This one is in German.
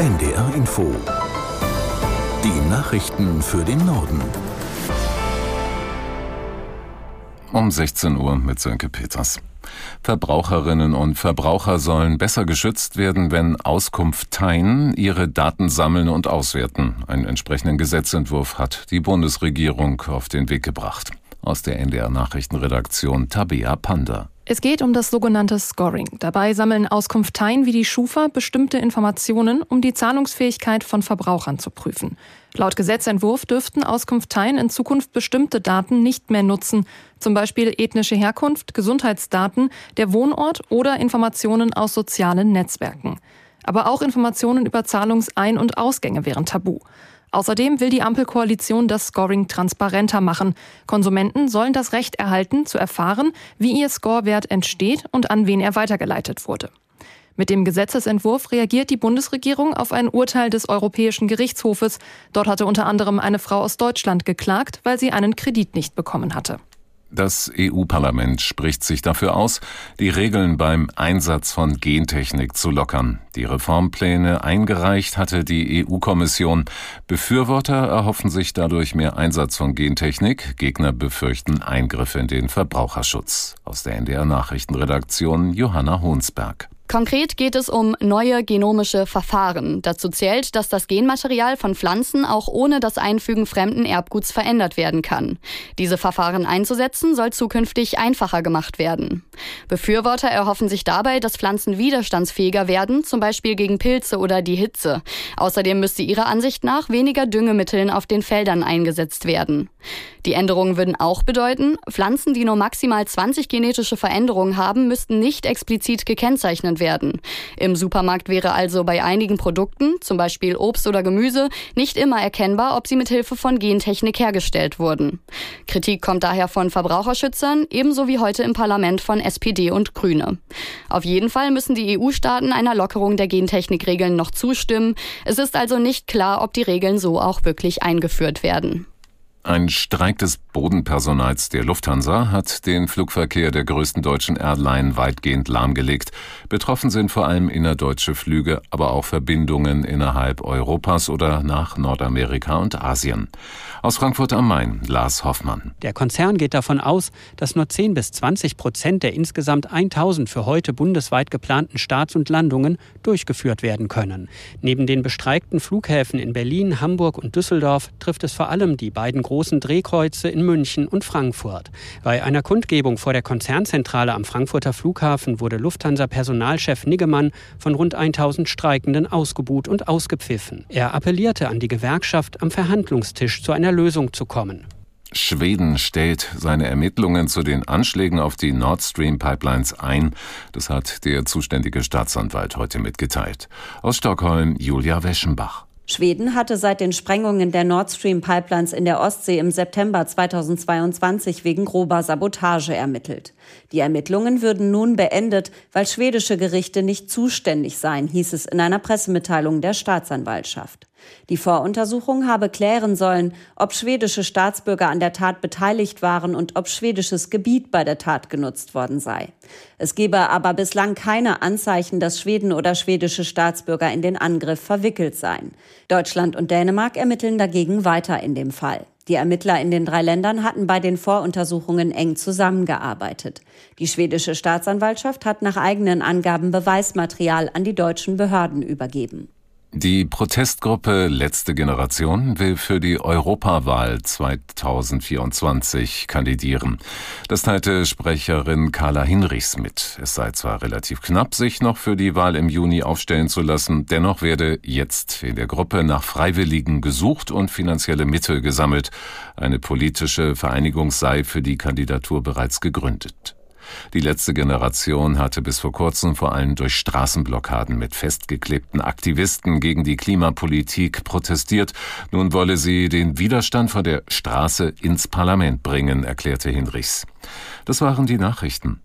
NDR Info. Die Nachrichten für den Norden. Um 16 Uhr mit Sönke Peters. Verbraucherinnen und Verbraucher sollen besser geschützt werden, wenn Auskunfteien ihre Daten sammeln und auswerten. Einen entsprechenden Gesetzentwurf hat die Bundesregierung auf den Weg gebracht. Aus der NDR Nachrichtenredaktion Tabea Panda. Es geht um das sogenannte Scoring. Dabei sammeln Auskunfteien wie die Schufa bestimmte Informationen, um die Zahlungsfähigkeit von Verbrauchern zu prüfen. Laut Gesetzentwurf dürften Auskunfteien in Zukunft bestimmte Daten nicht mehr nutzen, zum Beispiel ethnische Herkunft, Gesundheitsdaten, der Wohnort oder Informationen aus sozialen Netzwerken. Aber auch Informationen über Zahlungsein- und Ausgänge wären tabu. Außerdem will die Ampelkoalition das Scoring transparenter machen. Konsumenten sollen das Recht erhalten, zu erfahren, wie ihr Scorewert entsteht und an wen er weitergeleitet wurde. Mit dem Gesetzesentwurf reagiert die Bundesregierung auf ein Urteil des Europäischen Gerichtshofes. Dort hatte unter anderem eine Frau aus Deutschland geklagt, weil sie einen Kredit nicht bekommen hatte. Das EU-Parlament spricht sich dafür aus, die Regeln beim Einsatz von Gentechnik zu lockern. Die Reformpläne eingereicht hatte die EU-Kommission. Befürworter erhoffen sich dadurch mehr Einsatz von Gentechnik. Gegner befürchten Eingriffe in den Verbraucherschutz. Aus der NDR Nachrichtenredaktion Johanna Honsberg. Konkret geht es um neue genomische Verfahren. Dazu zählt, dass das Genmaterial von Pflanzen auch ohne das Einfügen fremden Erbguts verändert werden kann. Diese Verfahren einzusetzen soll zukünftig einfacher gemacht werden. Befürworter erhoffen sich dabei, dass Pflanzen widerstandsfähiger werden, zum Beispiel gegen Pilze oder die Hitze. Außerdem müsste ihrer Ansicht nach weniger Düngemitteln auf den Feldern eingesetzt werden. Die Änderungen würden auch bedeuten, Pflanzen, die nur maximal 20 genetische Veränderungen haben, müssten nicht explizit gekennzeichnet werden. Im Supermarkt wäre also bei einigen Produkten, zum Beispiel Obst oder Gemüse, nicht immer erkennbar, ob sie mit Hilfe von Gentechnik hergestellt wurden. Kritik kommt daher von Verbraucherschützern, ebenso wie heute im Parlament von SPD und Grüne. Auf jeden Fall müssen die EU-Staaten einer Lockerung der Gentechnikregeln noch zustimmen. Es ist also nicht klar, ob die Regeln so auch wirklich eingeführt werden. Ein Streik des Bodenpersonals der Lufthansa hat den Flugverkehr der größten deutschen Airline weitgehend lahmgelegt. Betroffen sind vor allem innerdeutsche Flüge, aber auch Verbindungen innerhalb Europas oder nach Nordamerika und Asien. Aus Frankfurt am Main, Lars Hoffmann. Der Konzern geht davon aus, dass nur 10 bis 20 Prozent der insgesamt 1000 für heute bundesweit geplanten Starts und Landungen durchgeführt werden können. Neben den bestreikten Flughäfen in Berlin, Hamburg und Düsseldorf trifft es vor allem die beiden großen Drehkreuze in München und Frankfurt. Bei einer Kundgebung vor der Konzernzentrale am Frankfurter Flughafen wurde Lufthansa-Personalchef Niggemann von rund 1000 Streikenden ausgebuht und ausgepfiffen. Er appellierte an die Gewerkschaft, am Verhandlungstisch zu einer Lösung zu kommen. Schweden stellt seine Ermittlungen zu den Anschlägen auf die Nord Stream Pipelines ein. Das hat der zuständige Staatsanwalt heute mitgeteilt. Aus Stockholm Julia Weschenbach. Schweden hatte seit den Sprengungen der Nord Stream Pipelines in der Ostsee im September 2022 wegen grober Sabotage ermittelt. Die Ermittlungen würden nun beendet, weil schwedische Gerichte nicht zuständig seien, hieß es in einer Pressemitteilung der Staatsanwaltschaft. Die Voruntersuchung habe klären sollen, ob schwedische Staatsbürger an der Tat beteiligt waren und ob schwedisches Gebiet bei der Tat genutzt worden sei. Es gebe aber bislang keine Anzeichen, dass Schweden oder schwedische Staatsbürger in den Angriff verwickelt seien. Deutschland und Dänemark ermitteln dagegen weiter in dem Fall. Die Ermittler in den drei Ländern hatten bei den Voruntersuchungen eng zusammengearbeitet. Die schwedische Staatsanwaltschaft hat nach eigenen Angaben Beweismaterial an die deutschen Behörden übergeben. Die Protestgruppe Letzte Generation will für die Europawahl 2024 kandidieren. Das teilte Sprecherin Carla Hinrichs mit. Es sei zwar relativ knapp, sich noch für die Wahl im Juni aufstellen zu lassen, dennoch werde jetzt in der Gruppe nach Freiwilligen gesucht und finanzielle Mittel gesammelt. Eine politische Vereinigung sei für die Kandidatur bereits gegründet. Die letzte Generation hatte bis vor kurzem vor allem durch Straßenblockaden mit festgeklebten Aktivisten gegen die Klimapolitik protestiert. Nun wolle sie den Widerstand von der Straße ins Parlament bringen, erklärte Hinrichs. Das waren die Nachrichten.